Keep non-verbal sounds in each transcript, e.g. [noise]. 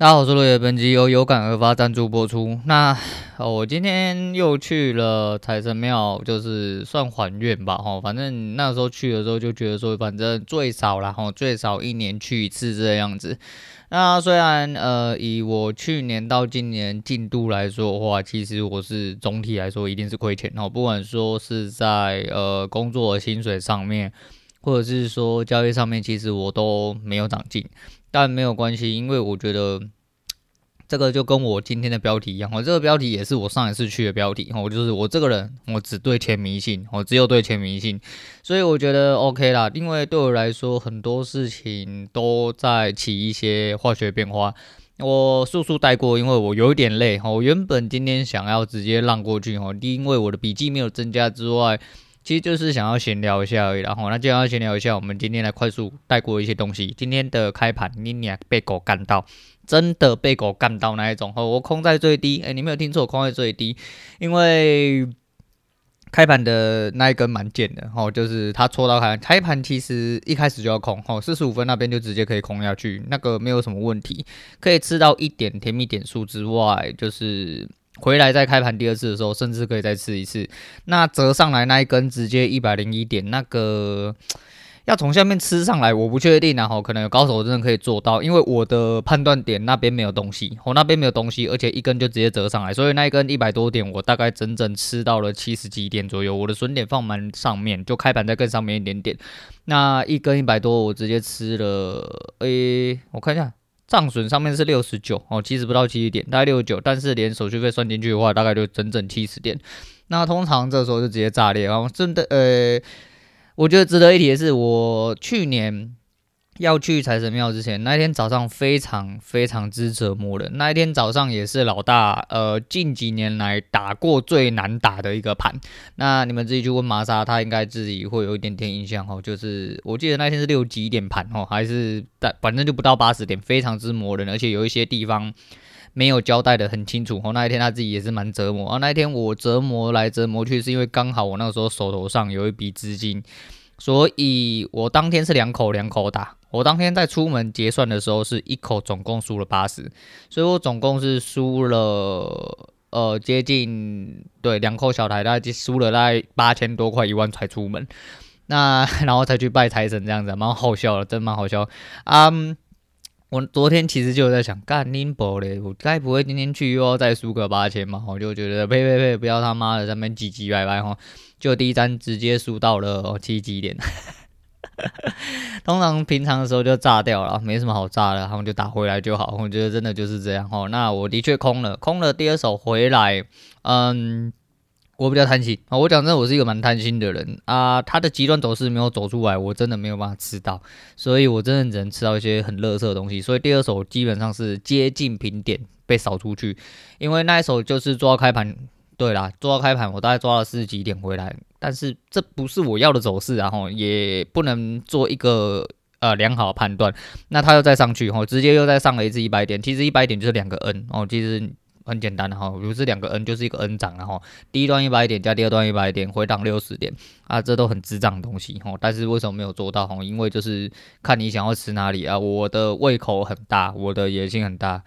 大家好，我是落叶，本集由有感而发赞助播出。那我今天又去了财神庙，就是算还愿吧，哈，反正那时候去的时候就觉得说，反正最少啦，哈，最少一年去一次这样子。那虽然呃，以我去年到今年进度来说的话，其实我是总体来说一定是亏钱，哈，不管说是在呃工作薪水上面，或者是说交易上面，其实我都没有长进。但没有关系，因为我觉得这个就跟我今天的标题一样，我这个标题也是我上一次去的标题，我就是我这个人，我只对钱迷信，我只有对钱迷信，所以我觉得 OK 啦。因为对我来说，很多事情都在起一些化学变化，我速速带过，因为我有一点累哈，我原本今天想要直接让过去，哦，因为我的笔记没有增加之外。其实就是想要闲聊一下而已，然后那就要闲聊一下。我们今天来快速带过一些东西。今天的开盘，你俩被狗干到，真的被狗干到那一种。哦，我空在最低，哎，你没有听错，空在最低。因为开盘的那一根蛮贱的，哦，就是他戳到开，开盘其实一开始就要空，吼，四十五分那边就直接可以空下去，那个没有什么问题，可以吃到一点甜蜜点数之外，就是。回来再开盘第二次的时候，甚至可以再吃一次。那折上来那一根直接一百零一点，那个 [tsk] 要从下面吃上来，我不确定啊。吼，可能有高手真的可以做到，因为我的判断点那边没有东西，我那边没有东西，而且一根就直接折上来，所以那一根一百多点，我大概整整吃到了七十几点左右。我的损点放蛮上面，就开盘在更上面一点点。那一根一百多，我直接吃了，诶、我看一下。账损上面是六十九哦，其实不到七十点，大概六十九，但是连手续费算进去的话，大概就整整七十点。那通常这时候就直接炸裂然后，真的，呃，我觉得值得一提的是，我去年。要去财神庙之前，那一天早上非常非常之折磨人。那一天早上也是老大，呃，近几年来打过最难打的一个盘。那你们自己去问玛莎，他应该自己会有一点点印象哦。就是我记得那天是六几点盘哦，还是但反正就不到八十点，非常之磨人，而且有一些地方没有交代的很清楚哦。那一天他自己也是蛮折磨啊。那一天我折磨来折磨去，是因为刚好我那个时候手头上有一笔资金，所以我当天是两口两口打。我当天在出门结算的时候，是一口总共输了八十，所以我总共是输了呃接近对两口小台，大概输了大概八千多块一万才出门，那 [laughs] 然后才去拜财神这样子，蛮好笑的，真蛮好笑啊。Um, 我昨天其实就在想，干拎宝嘞，我该不会今天去又要再输个八千嘛？我就觉得呸呸呸，不要他妈的在那边唧唧歪歪哈，就第一单直接输到了七几点。[laughs] 通常平常的时候就炸掉了，没什么好炸的，然后就打回来就好。我觉得真的就是这样哦。那我的确空了，空了第二手回来，嗯，我比较贪心啊。我讲真的，我是一个蛮贪心的人啊。他的极端走势没有走出来，我真的没有办法吃到，所以我真的只能吃到一些很垃圾的东西。所以第二手基本上是接近平点被扫出去，因为那一手就是抓开盘。对啦，抓到开盘，我大概抓了四十几点回来，但是这不是我要的走势，然后也不能做一个呃良好的判断。那它又再上去，吼，直接又再上了一次一百点，其实一百点就是两个 N 哦，其实很简单的哈，如果是两个 N 就是一个 N 涨，然后第一段一百点加第二段一百点，回档六十点啊，这都很智障的东西吼，但是为什么没有做到吼？因为就是看你想要吃哪里啊，我的胃口很大，我的野心很大，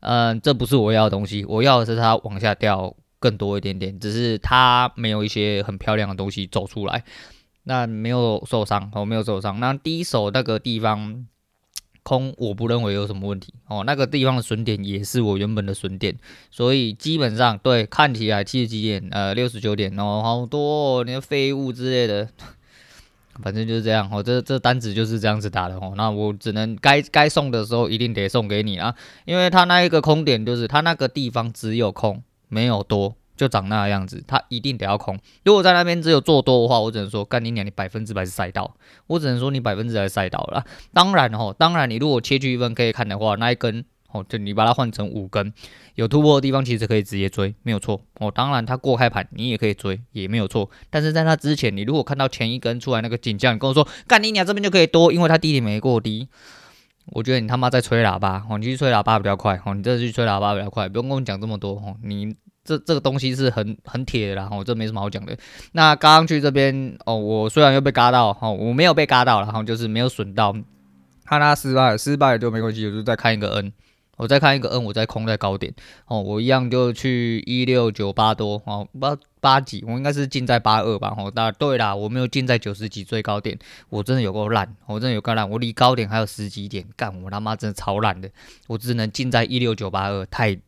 嗯，这不是我要的东西，我要的是它往下掉。更多一点点，只是它没有一些很漂亮的东西走出来，那没有受伤哦，没有受伤。那第一手那个地方空，我不认为有什么问题。哦，那个地方的损点也是我原本的损点，所以基本上对看起来七十几点，呃，六十九点哦，好多哦，那个废物之类的，反正就是这样哦，这这单子就是这样子打的哦，那我只能该该送的时候一定得送给你啊，因为它那一个空点就是它那个地方只有空。没有多就长那个样子，它一定得要空。如果在那边只有做多的话，我只能说干你娘，你百分之百是赛道。我只能说你百分之百是赛道了。当然哦，当然你如果切去一分可以看的话，那一根哦，就你把它换成五根，有突破的地方其实可以直接追，没有错哦。当然它过开盘你也可以追，也没有错。但是在那之前，你如果看到前一根出来那个景象，你跟我说干你娘这边就可以多，因为它低点没过低。我觉得你他妈在吹喇叭哦，你去吹喇叭比较快哦，你这去吹喇叭比较快，不用跟我讲这么多哦，你。这这个东西是很很铁的啦，吼，这没什么好讲的。那刚刚去这边哦，我虽然又被嘎到，哦，我没有被嘎到，然后就是没有损到，看他失败了，失败了就没关系，我就再看一个 N，我再看一个 N，我再空在高点哦，我一样就去一六九八多哦，八八几，我应该是进在八二吧哦。那对啦，我没有进在九十几最高点，我真的有够烂，我真的有够烂，我离高点还有十几点，干我他妈真的超烂的，我只能进在一六九八二，太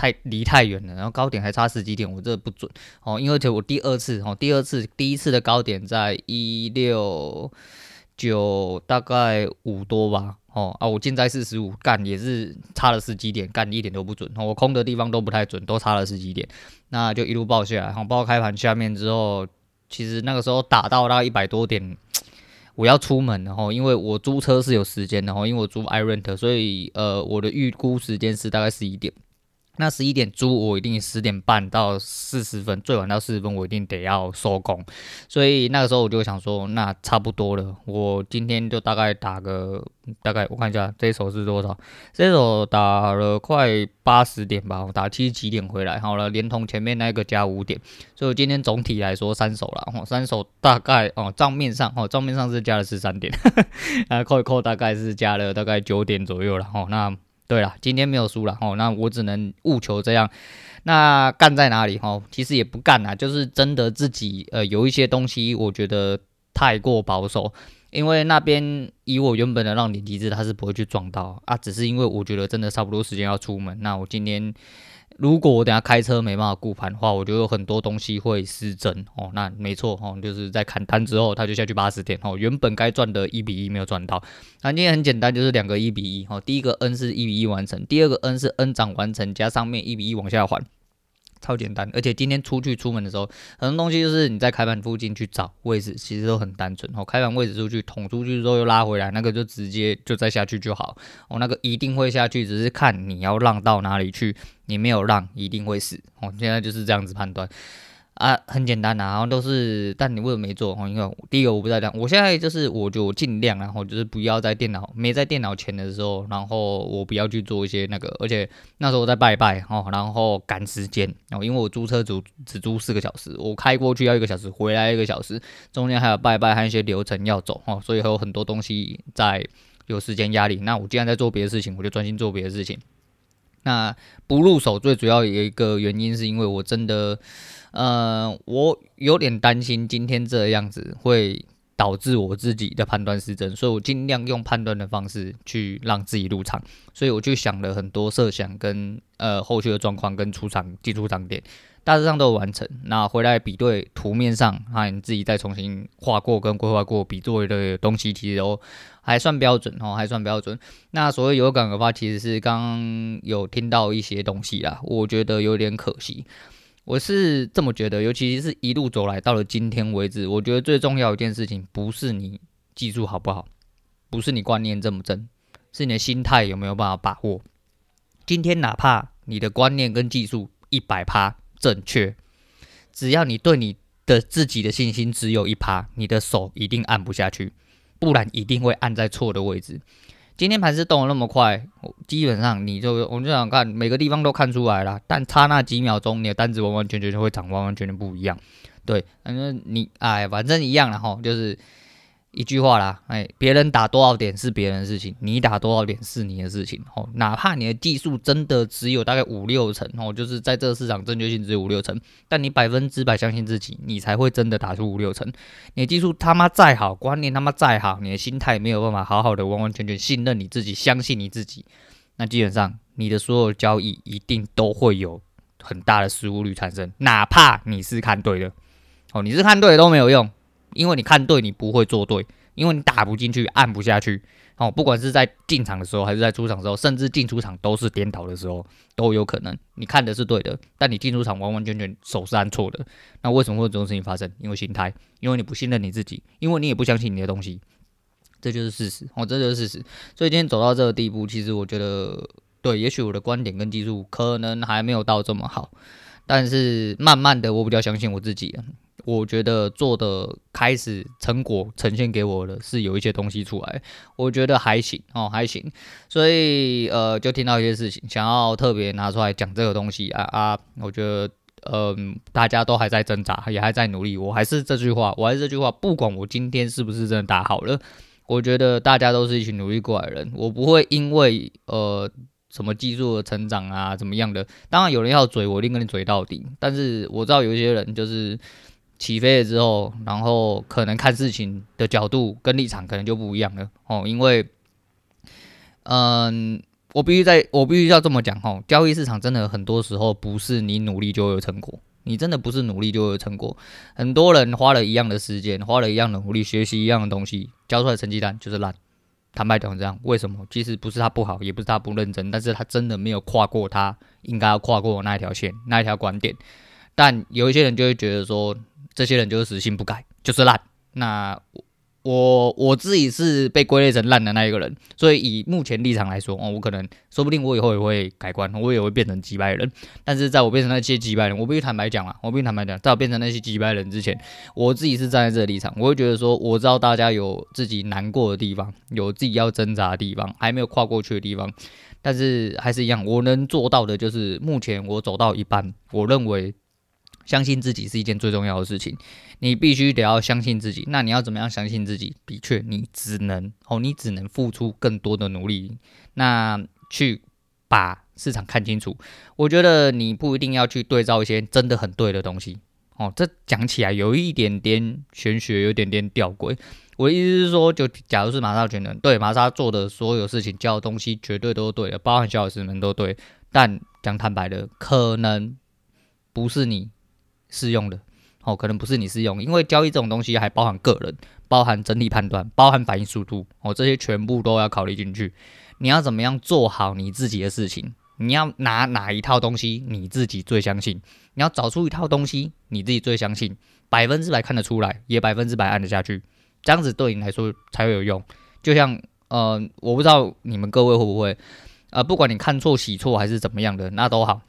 太离太远了，然后高点还差十几点，我这不准哦，因为就我第二次哦，第二次第一次的高点在一六九大概五多吧。哦啊，我进在四十五，干也是差了十几点，干一点都不准。我空的地方都不太准，都差了十几点，那就一路爆下来。然后爆开盘下面之后，其实那个时候打到大概一百多点，我要出门，然后因为我租车是有时间的，然后因为我租 iRent，所以呃我的预估时间是大概十一点。那十一点租，我一定十点半到四十分，最晚到四十分，我一定得要收工。所以那个时候我就想说，那差不多了，我今天就大概打个大概，我看一下这一手是多少，这一手打了快八十点吧，我打七十几点回来，好了，连同前面那个加五点，所以我今天总体来说三手了，哦，三手大概哦账面上哦账面上是加了十三点，[laughs] 啊扣一扣大概是加了大概九点左右了，哦那。对了，今天没有输了哦，那我只能务求这样。那干在哪里哦？其实也不干啦，就是真的自己呃有一些东西，我觉得太过保守，因为那边以我原本的让点机制，他是不会去撞到啊，只是因为我觉得真的差不多时间要出门，那我今天。如果我等下开车没办法顾盘的话，我就有很多东西会失真哦。那没错哦，就是在砍单之后，他就下去八十点哦。原本该赚的一比一没有赚到。那今天很简单，就是两个一比一哦。第一个 N 是一比一完成，第二个 N 是 N 涨完成加上面一比一往下还。超简单，而且今天出去出门的时候，很多东西就是你在开盘附近去找位置，其实都很单纯哦。开盘位置出去捅出去之后又拉回来，那个就直接就再下去就好哦。那个一定会下去，只是看你要让到哪里去，你没有让一定会死哦。现在就是这样子判断。啊，很简单呐，然后都是，但你为什么没做？因为第一个我不在这样，我现在就是我就尽量，然后就是不要在电脑没在电脑前的时候，然后我不要去做一些那个，而且那时候我在拜拜哦，然后赶时间哦，因为我租车租只租四个小时，我开过去要一个小时，回来一个小时，中间还有拜拜，还有一些流程要走哦，所以还有很多东西在有时间压力。那我既然在做别的事情，我就专心做别的事情。那不入手最主要有一个原因是因为我真的。呃，我有点担心今天这样子会导致我自己的判断失真，所以我尽量用判断的方式去让自己入场。所以我就想了很多设想跟呃后续的状况跟出场进出场点，大致上都完成。那回来比对图面上，啊，你自己再重新画过跟规划过比作为的东西，其实都还算标准哦，还算标准。那所谓有感而发，其实是刚刚有听到一些东西啦，我觉得有点可惜。我是这么觉得，尤其是一路走来到了今天为止，我觉得最重要一件事情不是你技术好不好，不是你观念正不正，是你的心态有没有办法把握。今天哪怕你的观念跟技术一百趴正确，只要你对你的自己的信心只有一趴，你的手一定按不下去，不然一定会按在错的位置。今天盘是动的那么快，基本上你就我就想看每个地方都看出来了，但差那几秒钟，你的单子完完全全就会涨，完完全全不一样。对，反正你哎，反正一样了哈，就是。一句话啦，哎，别人打多少点是别人的事情，你打多少点是你的事情。哦，哪怕你的技术真的只有大概五六成，哦，就是在这个市场正确性只有五六成，但你百分之百相信自己，你才会真的打出五六成。你的技术他妈再好，观念他妈再好，你的心态没有办法好好的完完全全信任你自己，相信你自己，那基本上你的所有交易一定都会有很大的失误率产生，哪怕你是看对的，哦，你是看对的都没有用。因为你看对，你不会做对，因为你打不进去，按不下去。哦，不管是在进场的时候，还是在出场的时候，甚至进出场都是颠倒的时候，都有可能。你看的是对的，但你进出场完完全全手是按错的。那为什么会有这种事情发生？因为心态，因为你不信任你自己，因为你也不相信你的东西，这就是事实。哦，这就是事实。所以今天走到这个地步，其实我觉得，对，也许我的观点跟技术可能还没有到这么好，但是慢慢的，我比较相信我自己了。我觉得做的开始成果呈现给我的是有一些东西出来，我觉得还行哦，还行，所以呃，就听到一些事情，想要特别拿出来讲这个东西啊啊，我觉得嗯、大家都还在挣扎，也还在努力，我还是这句话，我还是这句话，不管我今天是不是真的打好了，我觉得大家都是一群努力过来的人，我不会因为呃什么技术的成长啊，怎么样的？当然有人要嘴，我一定跟你嘴到底。但是我知道有一些人就是起飞了之后，然后可能看事情的角度跟立场可能就不一样了哦。因为，嗯，我必须在我必须要这么讲哦，交易市场真的很多时候不是你努力就有成果。你真的不是努力就有成果。很多人花了一样的时间，花了一样的努力，学习一样的东西，交出来的成绩单就是烂。坦白讲，这样为什么？其实不是他不好，也不是他不认真，但是他真的没有跨过他应该要跨过那一条线，那一条观点。但有一些人就会觉得说，这些人就是死性不改，就是烂。那。我我自己是被归类成烂的那一个人，所以以目前立场来说，哦，我可能说不定我以后也会改观，我也会变成击败人。但是在我变成那些击败人，我必须坦白讲啊，我必须坦白讲，在我变成那些击败人之前，我自己是站在这个立场，我会觉得说，我知道大家有自己难过的地方，有自己要挣扎的地方，还没有跨过去的地方，但是还是一样，我能做到的就是目前我走到一半，我认为。相信自己是一件最重要的事情，你必须得要相信自己。那你要怎么样相信自己？的确，你只能哦，你只能付出更多的努力，那去把市场看清楚。我觉得你不一定要去对照一些真的很对的东西哦。这讲起来有一点点玄学，有点点吊诡。我的意思是说，就假如是玛莎全能，对玛莎做的所有事情，教的东西绝对都对的，包含小老师们都对。但讲坦白的，可能不是你。适用的哦，可能不是你适用，因为交易这种东西还包含个人，包含整体判断，包含反应速度哦，这些全部都要考虑进去。你要怎么样做好你自己的事情？你要拿哪一套东西你自己最相信？你要找出一套东西你自己最相信，百分之百看得出来，也百分之百按得下去，这样子对你来说才会有用。就像呃，我不知道你们各位会不会呃，不管你看错、洗错还是怎么样的，那都好。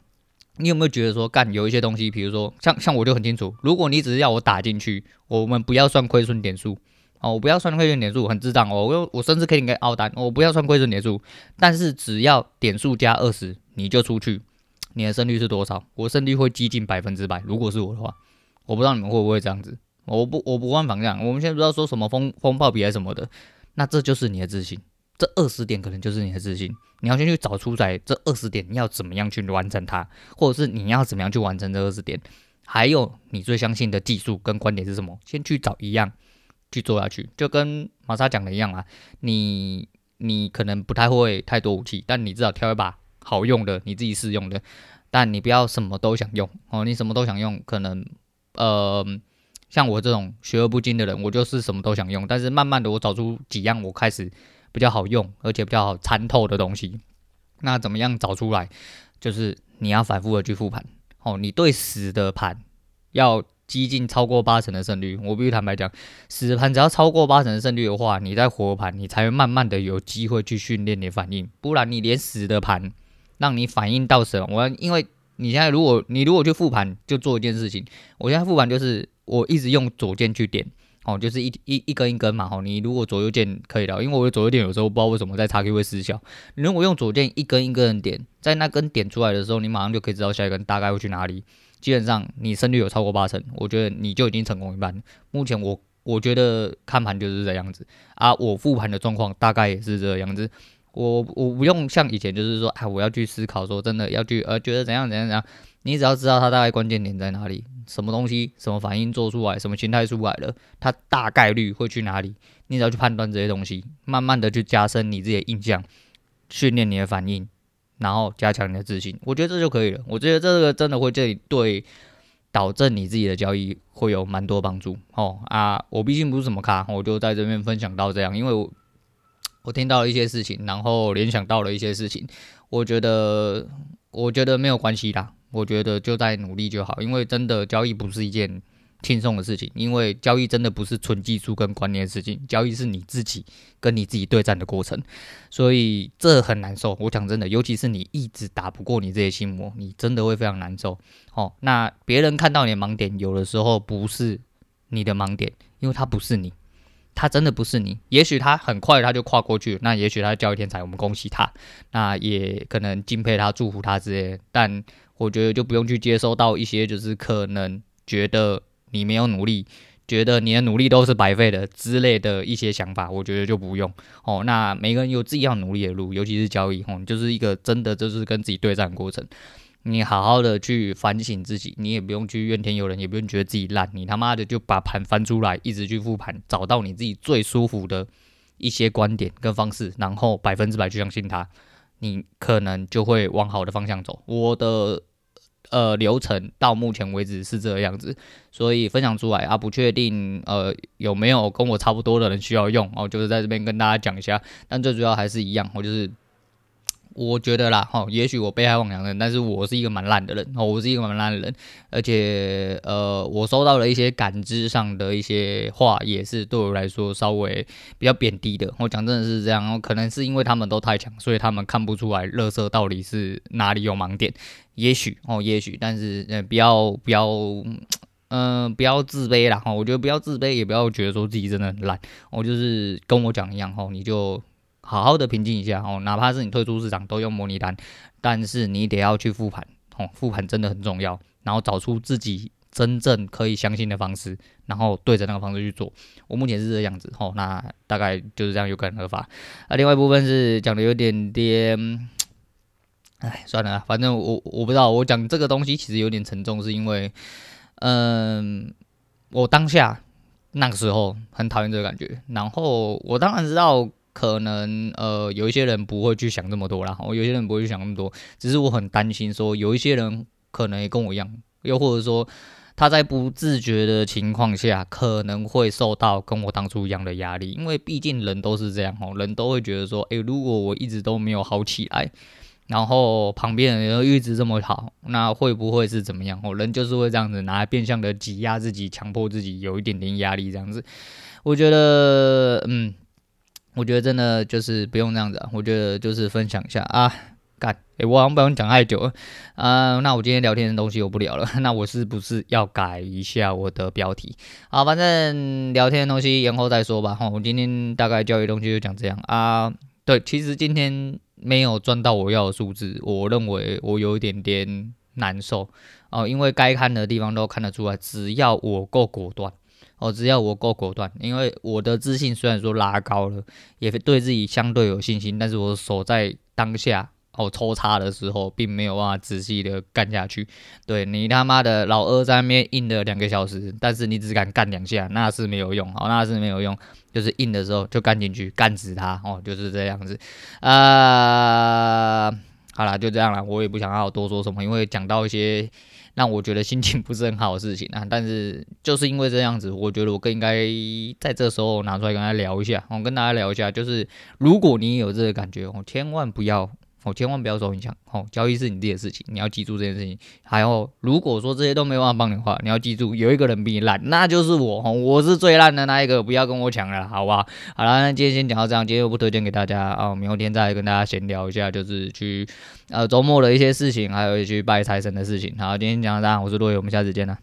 你有没有觉得说，干有一些东西，比如说像像我就很清楚，如果你只是要我打进去，我们不要算亏损点数哦，我不要算亏损点数，很智障哦，我我甚至可以给凹单，我不要算亏损点数，但是只要点数加二十，你就出去，你的胜率是多少？我胜率会接近百分之百，如果是我的话，我不知道你们会不会这样子，我不我不换方向，我们现在不知道说什么风风暴比还是什么的，那这就是你的自信。这二十点可能就是你的自信，你要先去找出来这二十点你要怎么样去完成它，或者是你要怎么样去完成这二十点，还有你最相信的技术跟观点是什么？先去找一样去做下去，就跟玛莎讲的一样啊，你你可能不太会太多武器，但你至少挑一把好用的，你自己适用的，但你不要什么都想用哦，你什么都想用，可能呃像我这种学而不精的人，我就是什么都想用，但是慢慢的我找出几样我开始。比较好用，而且比较好参透的东西，那怎么样找出来？就是你要反复的去复盘哦。你对死的盘要接近超过八成的胜率，我必须坦白讲，死盘只要超过八成的胜率的话，你在活盘你才会慢慢的有机会去训练你的反应。不然你连死的盘让你反应到什么？我因为你现在如果你如果去复盘，就做一件事情。我现在复盘就是我一直用左键去点。哦，就是一一一根一根嘛，好，你如果左右键可以的，因为我的左右键有时候不知道为什么在叉 Q 会失效。你如果用左键一根一根的点，在那根点出来的时候，你马上就可以知道下一根大概会去哪里。基本上你胜率有超过八成，我觉得你就已经成功一半。目前我我觉得看盘就是这样子啊，我复盘的状况大概也是这样子。我我不用像以前就是说，哎，我要去思考说真的要去呃觉得怎样怎样怎样，你只要知道它大概关键点在哪里。什么东西、什么反应做出来，什么形态出来了，它大概率会去哪里？你只要去判断这些东西，慢慢的去加深你自己的印象，训练你的反应，然后加强你的自信。我觉得这就可以了。我觉得这个真的会对对导正你自己的交易会有蛮多帮助。哦啊，我毕竟不是什么咖，我就在这边分享到这样，因为我我听到了一些事情，然后联想到了一些事情，我觉得我觉得没有关系啦。我觉得就在努力就好，因为真的交易不是一件轻松的事情，因为交易真的不是纯技术跟观念的事情，交易是你自己跟你自己对战的过程，所以这很难受。我讲真的，尤其是你一直打不过你这些心魔，你真的会非常难受。哦，那别人看到你的盲点，有的时候不是你的盲点，因为他不是你。他真的不是你，也许他很快他就跨过去，那也许他交易天才，我们恭喜他，那也可能敬佩他、祝福他之类。但我觉得就不用去接收到一些就是可能觉得你没有努力觉得你的努力都是白费的之类的一些想法，我觉得就不用哦。那每个人有自己要努力的路，尤其是交易哦，就是一个真的就是跟自己对战的过程。你好好的去反省自己，你也不用去怨天尤人，也不用觉得自己烂，你他妈的就把盘翻出来，一直去复盘，找到你自己最舒服的一些观点跟方式，然后百分之百去相信它，你可能就会往好的方向走。我的。呃，流程到目前为止是这个样子，所以分享出来啊，不确定呃有没有跟我差不多的人需要用哦，就是在这边跟大家讲一下，但最主要还是一样，我就是。我觉得啦，哈，也许我被害妄想症，但是我是一个蛮烂的人，哦，我是一个蛮烂的人，而且，呃，我收到了一些感知上的一些话，也是对我来说稍微比较贬低的。我讲真的是这样，哦可能是因为他们都太强，所以他们看不出来乐色到底是哪里有盲点。也许，哦，也许，但是，呃，不要，不要，嗯、呃，不要自卑啦，哈，我觉得不要自卑，也不要觉得说自己真的很烂。我就是跟我讲一样，哈，你就。好好的平静一下哦，哪怕是你退出市场都用模拟单，但是你得要去复盘哦，复盘真的很重要，然后找出自己真正可以相信的方式，然后对着那个方式去做。我目前是这样子哦，那大概就是这样有可能合法。那另外一部分是讲的有点点，哎，算了，反正我我不知道，我讲这个东西其实有点沉重，是因为，嗯，我当下那个时候很讨厌这个感觉，然后我当然知道。可能呃有一些人不会去想这么多啦，我有些人不会去想那么多，只是我很担心说有一些人可能也跟我一样，又或者说他在不自觉的情况下可能会受到跟我当初一样的压力，因为毕竟人都是这样哦，人都会觉得说，诶，如果我一直都没有好起来，然后旁边人又一直这么好，那会不会是怎么样哦？人就是会这样子拿来变相的挤压自己，强迫自己有一点点压力这样子，我觉得嗯。我觉得真的就是不用这样子啊，我觉得就是分享一下啊，干，诶，我好像不用讲太久啊，那我今天聊天的东西我不聊了，[laughs] 那我是不是要改一下我的标题？好，反正聊天的东西延后再说吧。哈，我今天大概交易东西就讲这样啊。对，其实今天没有赚到我要的数字，我认为我有一点点难受哦，因为该看的地方都看得出来，只要我够果断。哦，只要我够果断，因为我的自信虽然说拉高了，也对自己相对有信心，但是我守在当下，哦，抽插的时候，并没有办法仔细的干下去。对，你他妈的老二在那边硬了两个小时，但是你只敢干两下，那是没有用，哦，那是没有用，就是硬的时候就干进去，干死他，哦，就是这样子。啊、好啦，就这样啦，我也不想要多说什么，因为讲到一些。让我觉得心情不是很好的事情啊，但是就是因为这样子，我觉得我更应该在这时候拿出来跟大家聊一下。我跟大家聊一下，就是如果你有这个感觉，我千万不要。哦，千万不要受影响。哦，交易是你自己的事情，你要记住这件事情。还有，如果说这些都没办法帮你的话，你要记住，有一个人比你烂，那就是我。哦，我是最烂的那一个，不要跟我抢了，好不好？好了，那今天先讲到这样，今天又不推荐给大家啊，哦，明天再跟大家闲聊一下，就是去呃周末的一些事情，还有去拜财神的事情。好，今天讲到这样，我是洛伟，我们下次见了。